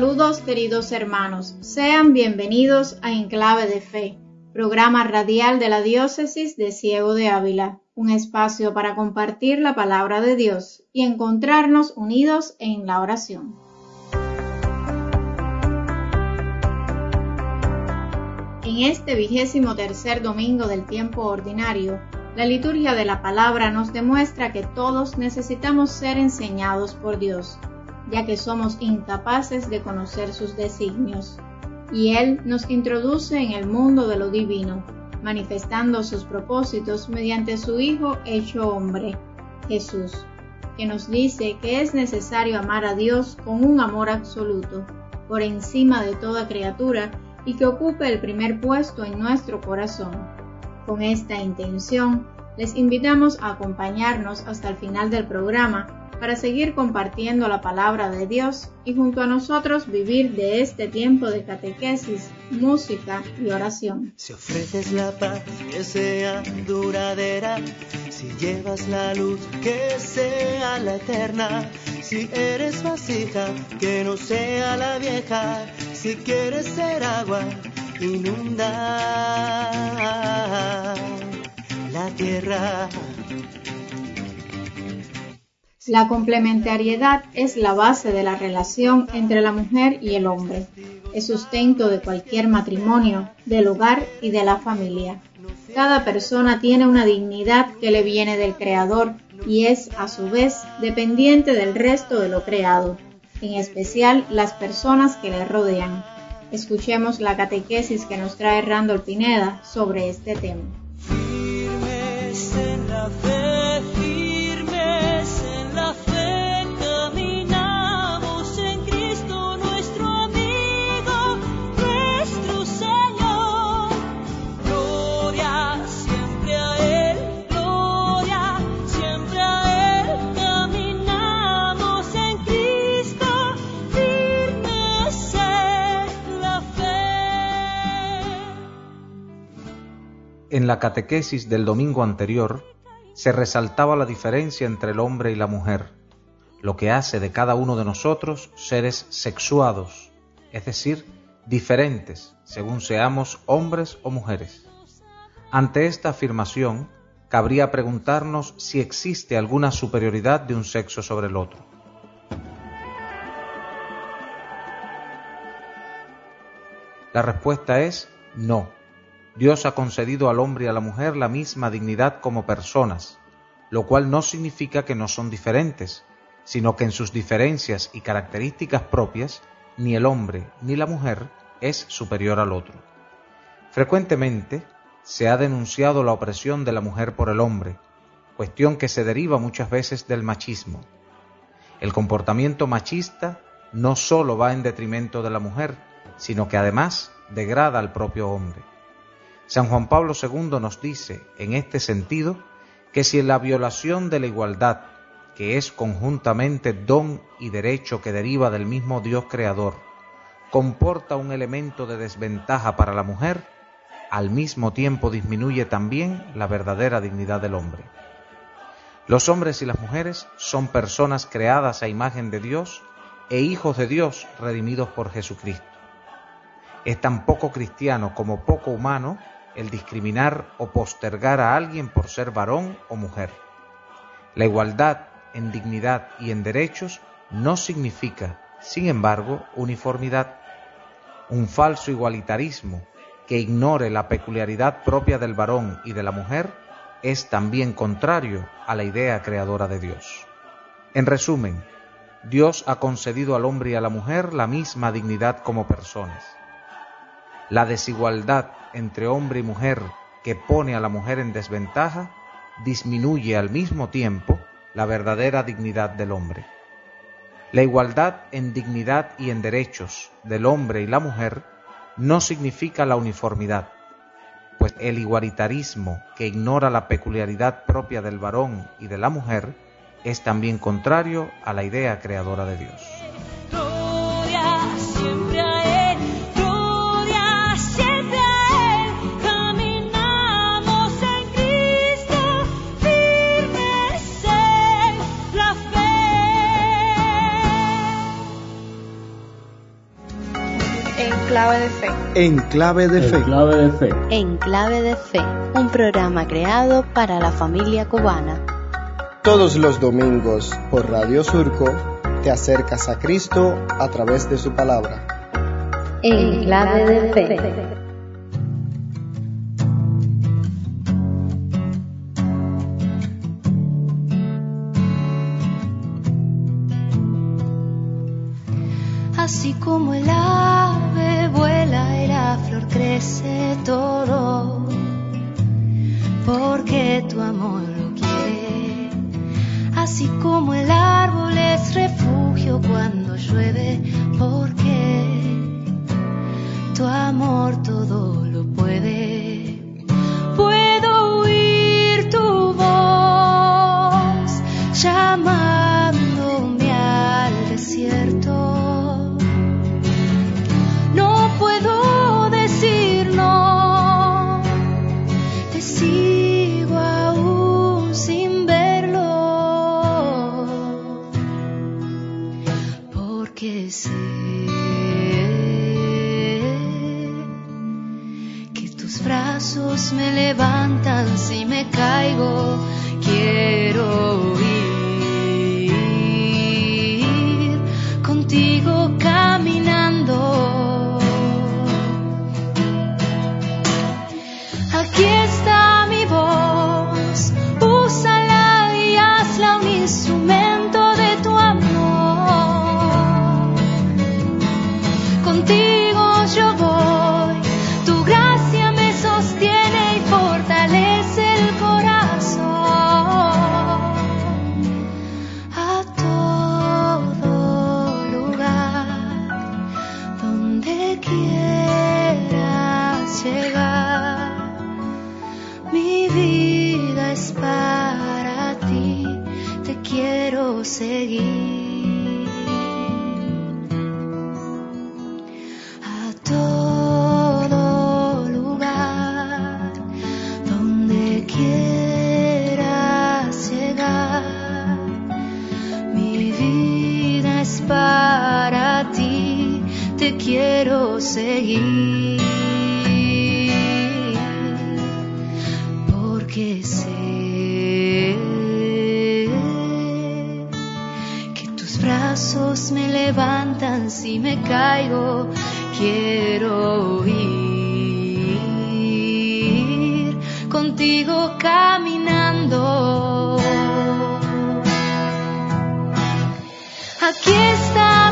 Saludos queridos hermanos, sean bienvenidos a Enclave de Fe, programa radial de la Diócesis de Ciego de Ávila, un espacio para compartir la palabra de Dios y encontrarnos unidos en la oración. En este vigésimo tercer domingo del tiempo ordinario, la liturgia de la palabra nos demuestra que todos necesitamos ser enseñados por Dios ya que somos incapaces de conocer sus designios. Y Él nos introduce en el mundo de lo divino, manifestando sus propósitos mediante su Hijo hecho hombre, Jesús, que nos dice que es necesario amar a Dios con un amor absoluto, por encima de toda criatura, y que ocupe el primer puesto en nuestro corazón. Con esta intención, les invitamos a acompañarnos hasta el final del programa para seguir compartiendo la palabra de Dios y junto a nosotros vivir de este tiempo de catequesis, música y oración. Si ofreces la paz que sea duradera, si llevas la luz que sea la eterna, si eres vasija que no sea la vieja, si quieres ser agua, inunda la tierra la complementariedad es la base de la relación entre la mujer y el hombre. Es sustento de cualquier matrimonio, del hogar y de la familia. Cada persona tiene una dignidad que le viene del Creador y es, a su vez, dependiente del resto de lo creado, en especial las personas que le rodean. Escuchemos la catequesis que nos trae Randall Pineda sobre este tema. Catequesis del domingo anterior se resaltaba la diferencia entre el hombre y la mujer, lo que hace de cada uno de nosotros seres sexuados, es decir, diferentes según seamos hombres o mujeres. Ante esta afirmación, cabría preguntarnos si existe alguna superioridad de un sexo sobre el otro. La respuesta es no. Dios ha concedido al hombre y a la mujer la misma dignidad como personas, lo cual no significa que no son diferentes, sino que en sus diferencias y características propias, ni el hombre ni la mujer es superior al otro. Frecuentemente se ha denunciado la opresión de la mujer por el hombre, cuestión que se deriva muchas veces del machismo. El comportamiento machista no solo va en detrimento de la mujer, sino que además degrada al propio hombre. San Juan Pablo II nos dice, en este sentido, que si la violación de la igualdad, que es conjuntamente don y derecho que deriva del mismo Dios creador, comporta un elemento de desventaja para la mujer, al mismo tiempo disminuye también la verdadera dignidad del hombre. Los hombres y las mujeres son personas creadas a imagen de Dios e hijos de Dios redimidos por Jesucristo. Es tan poco cristiano como poco humano el discriminar o postergar a alguien por ser varón o mujer. La igualdad en dignidad y en derechos no significa, sin embargo, uniformidad. Un falso igualitarismo que ignore la peculiaridad propia del varón y de la mujer es también contrario a la idea creadora de Dios. En resumen, Dios ha concedido al hombre y a la mujer la misma dignidad como personas. La desigualdad entre hombre y mujer que pone a la mujer en desventaja disminuye al mismo tiempo la verdadera dignidad del hombre. La igualdad en dignidad y en derechos del hombre y la mujer no significa la uniformidad, pues el igualitarismo que ignora la peculiaridad propia del varón y de la mujer es también contrario a la idea creadora de Dios. Clave de fe. En clave de fe. clave de fe. En clave de fe, un programa creado para la familia cubana. Todos los domingos por Radio Surco te acercas a Cristo a través de su palabra. En clave de fe. Así como el y crece todo, porque tu amor lo quiere. Así como el árbol es refugio cuando llueve, porque tu amor todo lo puede. Quiero seguir. Porque sé que tus brazos me levantan si me caigo. Quiero ir contigo caminando. Aquí está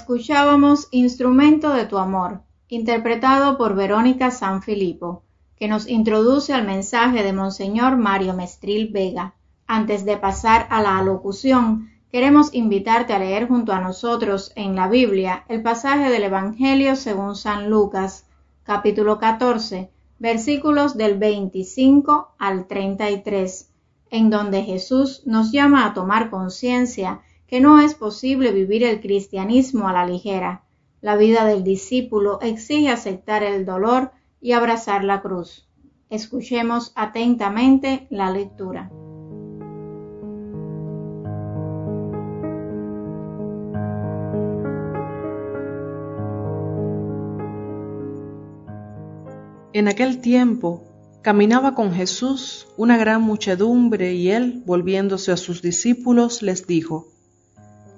Escuchábamos Instrumento de tu amor, interpretado por Verónica Sanfilippo, que nos introduce al mensaje de Monseñor Mario Mestril Vega. Antes de pasar a la alocución, queremos invitarte a leer junto a nosotros en la Biblia el pasaje del Evangelio según San Lucas, capítulo 14, versículos del 25 al 33, en donde Jesús nos llama a tomar conciencia que no es posible vivir el cristianismo a la ligera. La vida del discípulo exige aceptar el dolor y abrazar la cruz. Escuchemos atentamente la lectura. En aquel tiempo caminaba con Jesús una gran muchedumbre y él, volviéndose a sus discípulos, les dijo,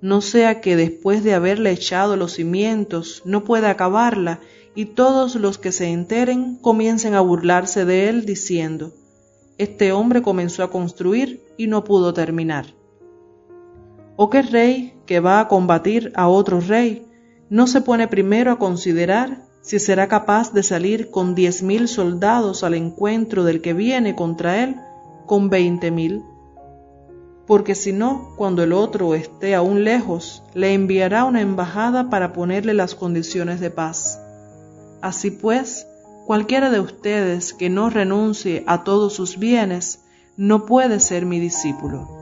No sea que después de haberle echado los cimientos no pueda acabarla y todos los que se enteren comiencen a burlarse de él diciendo, este hombre comenzó a construir y no pudo terminar. ¿O qué rey que va a combatir a otro rey no se pone primero a considerar si será capaz de salir con diez mil soldados al encuentro del que viene contra él con veinte mil? Porque si no, cuando el otro esté aún lejos, le enviará una embajada para ponerle las condiciones de paz. Así pues, cualquiera de ustedes que no renuncie a todos sus bienes, no puede ser mi discípulo.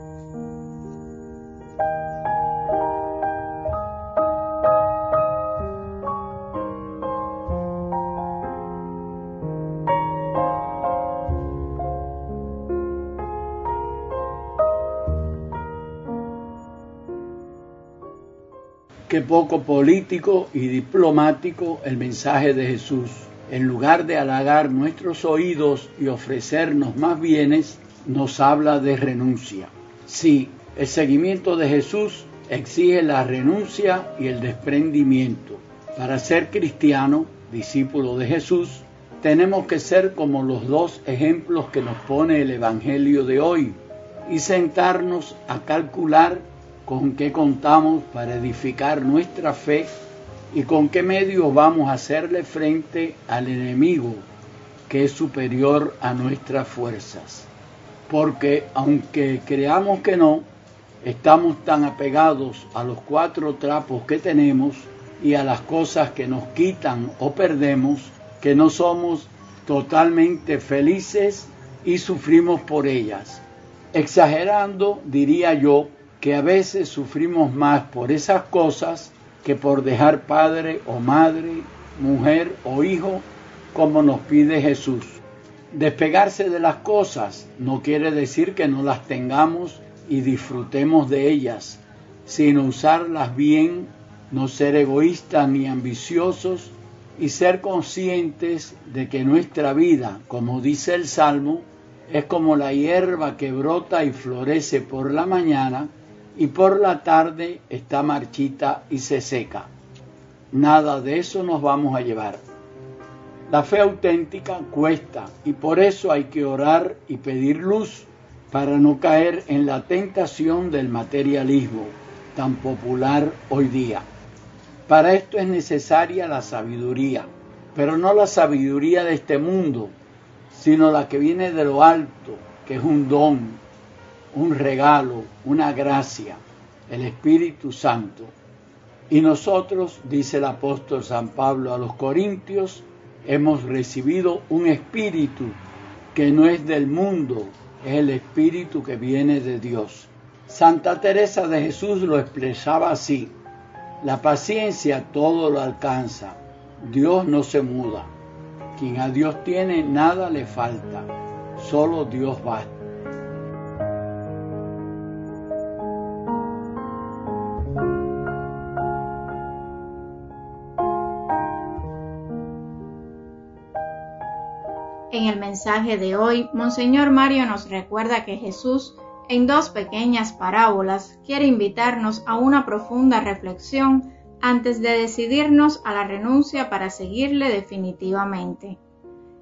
Qué poco político y diplomático el mensaje de Jesús. En lugar de halagar nuestros oídos y ofrecernos más bienes, nos habla de renuncia. Sí, el seguimiento de Jesús exige la renuncia y el desprendimiento. Para ser cristiano, discípulo de Jesús, tenemos que ser como los dos ejemplos que nos pone el Evangelio de hoy y sentarnos a calcular con qué contamos para edificar nuestra fe y con qué medios vamos a hacerle frente al enemigo que es superior a nuestras fuerzas. Porque aunque creamos que no, estamos tan apegados a los cuatro trapos que tenemos y a las cosas que nos quitan o perdemos, que no somos totalmente felices y sufrimos por ellas. Exagerando, diría yo, que a veces sufrimos más por esas cosas que por dejar padre o madre, mujer o hijo, como nos pide Jesús. Despegarse de las cosas no quiere decir que no las tengamos y disfrutemos de ellas, sino usarlas bien, no ser egoístas ni ambiciosos y ser conscientes de que nuestra vida, como dice el Salmo, es como la hierba que brota y florece por la mañana y por la tarde está marchita y se seca. Nada de eso nos vamos a llevar. La fe auténtica cuesta y por eso hay que orar y pedir luz para no caer en la tentación del materialismo tan popular hoy día. Para esto es necesaria la sabiduría, pero no la sabiduría de este mundo, sino la que viene de lo alto, que es un don, un regalo, una gracia, el Espíritu Santo. Y nosotros, dice el apóstol San Pablo a los Corintios, hemos recibido un espíritu que no es del mundo, es el espíritu que viene de Dios. Santa Teresa de Jesús lo expresaba así, la paciencia todo lo alcanza, Dios no se muda, quien a Dios tiene nada le falta, solo Dios basta. Mensaje de hoy, Monseñor Mario nos recuerda que Jesús, en dos pequeñas parábolas, quiere invitarnos a una profunda reflexión antes de decidirnos a la renuncia para seguirle definitivamente.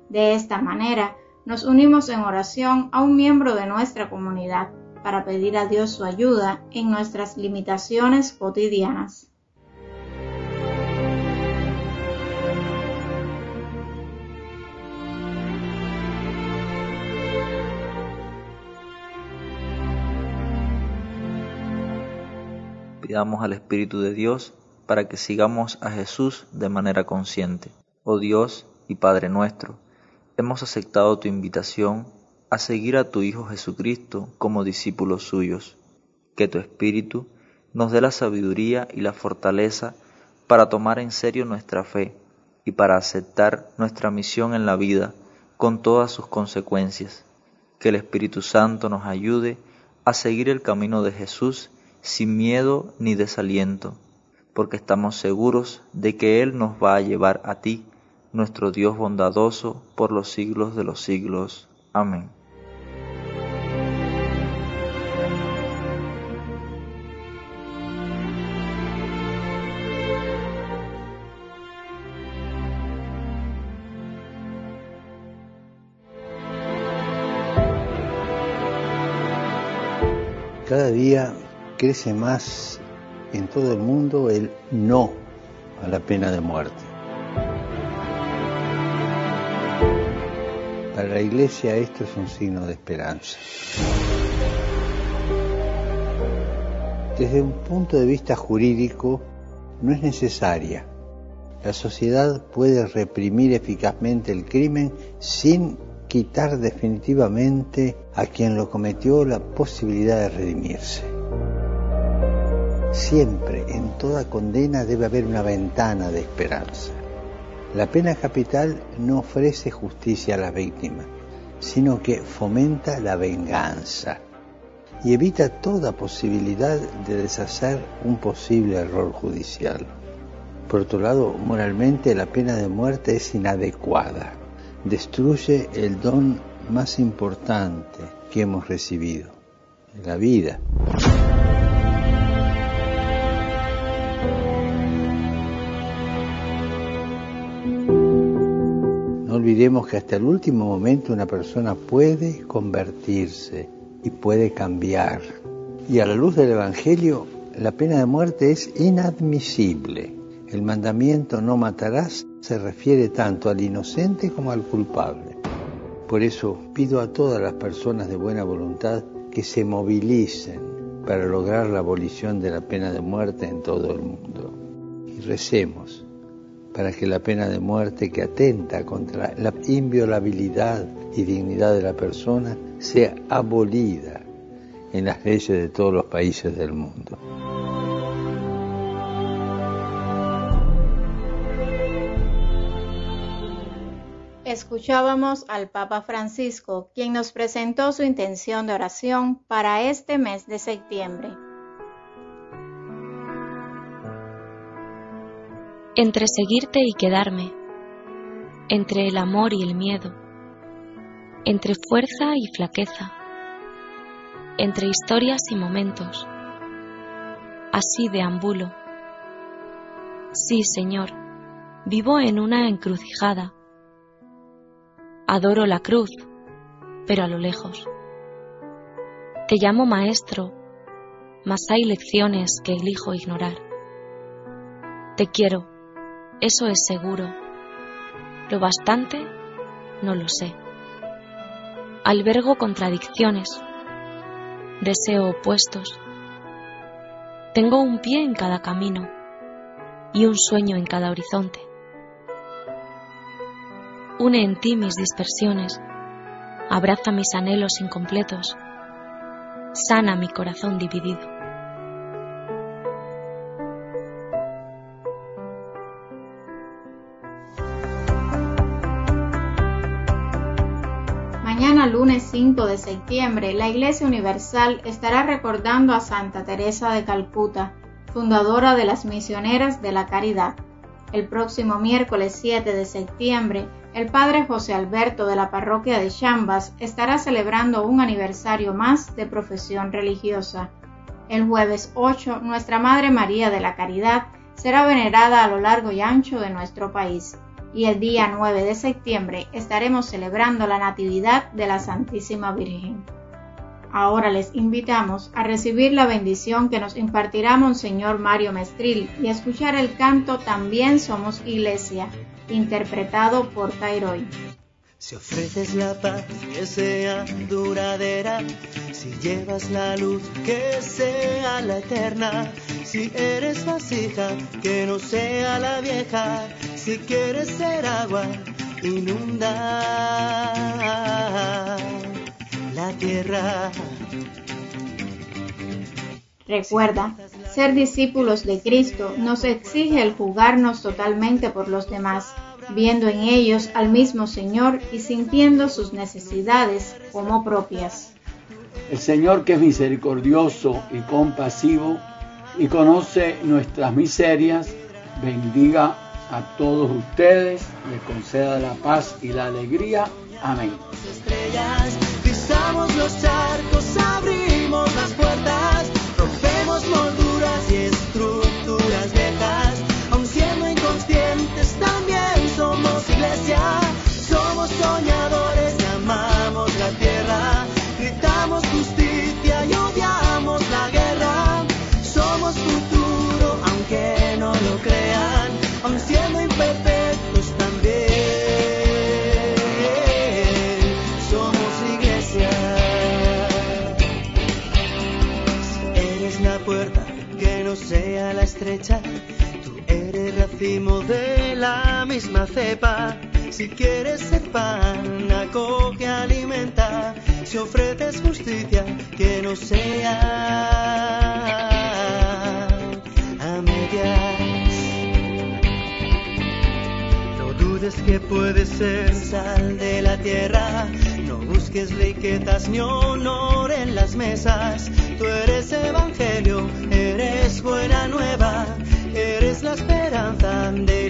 De esta manera, nos unimos en oración a un miembro de nuestra comunidad para pedir a Dios su ayuda en nuestras limitaciones cotidianas. Pidamos al Espíritu de Dios para que sigamos a Jesús de manera consciente. Oh Dios y Padre nuestro, hemos aceptado tu invitación a seguir a tu Hijo Jesucristo como discípulos suyos. Que tu Espíritu nos dé la sabiduría y la fortaleza para tomar en serio nuestra fe y para aceptar nuestra misión en la vida con todas sus consecuencias. Que el Espíritu Santo nos ayude a seguir el camino de Jesús sin miedo ni desaliento, porque estamos seguros de que Él nos va a llevar a ti, nuestro Dios bondadoso, por los siglos de los siglos. Amén. Cada día crece más en todo el mundo el no a la pena de muerte. Para la Iglesia esto es un signo de esperanza. Desde un punto de vista jurídico, no es necesaria. La sociedad puede reprimir eficazmente el crimen sin quitar definitivamente a quien lo cometió la posibilidad de redimirse. Siempre, en toda condena, debe haber una ventana de esperanza. La pena capital no ofrece justicia a la víctima, sino que fomenta la venganza y evita toda posibilidad de deshacer un posible error judicial. Por otro lado, moralmente la pena de muerte es inadecuada destruye el don más importante que hemos recibido, la vida. Olvidemos que hasta el último momento una persona puede convertirse y puede cambiar. Y a la luz del Evangelio, la pena de muerte es inadmisible. El mandamiento no matarás se refiere tanto al inocente como al culpable. Por eso pido a todas las personas de buena voluntad que se movilicen para lograr la abolición de la pena de muerte en todo el mundo. Y recemos para que la pena de muerte que atenta contra la inviolabilidad y dignidad de la persona sea abolida en las leyes de todos los países del mundo. Escuchábamos al Papa Francisco, quien nos presentó su intención de oración para este mes de septiembre. Entre seguirte y quedarme, entre el amor y el miedo, entre fuerza y flaqueza, entre historias y momentos, así deambulo. Sí, Señor, vivo en una encrucijada Adoro la cruz, pero a lo lejos. Te llamo maestro, mas hay lecciones que elijo ignorar. Te quiero, eso es seguro. Lo bastante, no lo sé. Albergo contradicciones, deseo opuestos. Tengo un pie en cada camino y un sueño en cada horizonte. Une en ti mis dispersiones, abraza mis anhelos incompletos, sana mi corazón dividido. 5 de septiembre, la Iglesia Universal estará recordando a Santa Teresa de Calcuta, fundadora de las Misioneras de la Caridad. El próximo miércoles 7 de septiembre, el padre José Alberto de la parroquia de Chambas estará celebrando un aniversario más de profesión religiosa. El jueves 8, Nuestra Madre María de la Caridad será venerada a lo largo y ancho de nuestro país. Y el día 9 de septiembre estaremos celebrando la Natividad de la Santísima Virgen. Ahora les invitamos a recibir la bendición que nos impartirá Monseñor Mario Mestril y a escuchar el canto También somos Iglesia interpretado por Tairoy. Si ofreces la paz que sea duradera, si llevas la luz que sea la eterna, si eres vasija que no sea la vieja, si quieres ser agua, inunda la tierra. Recuerda, ser discípulos de Cristo nos exige el jugarnos totalmente por los demás, viendo en ellos al mismo Señor y sintiendo sus necesidades como propias. El Señor que es misericordioso y compasivo y conoce nuestras miserias, bendiga a todos ustedes, les conceda la paz y la alegría. Amén. Estrellas, pisamos los charcos, abrimos las puertas, rompemos molduras Justicia y odiamos la guerra. Somos futuro, aunque no lo crean, aun siendo imperfectos también. Somos iglesia. Eres la puerta que no sea la estrecha. Tú eres racimo de la misma cepa. Si quieres ser pan, acoge, alimenta si ofreces justicia, que no sea a medias. No dudes que puedes ser sal de la tierra. No busques riquezas ni honor en las mesas. Tú eres evangelio, eres buena nueva, eres la esperanza de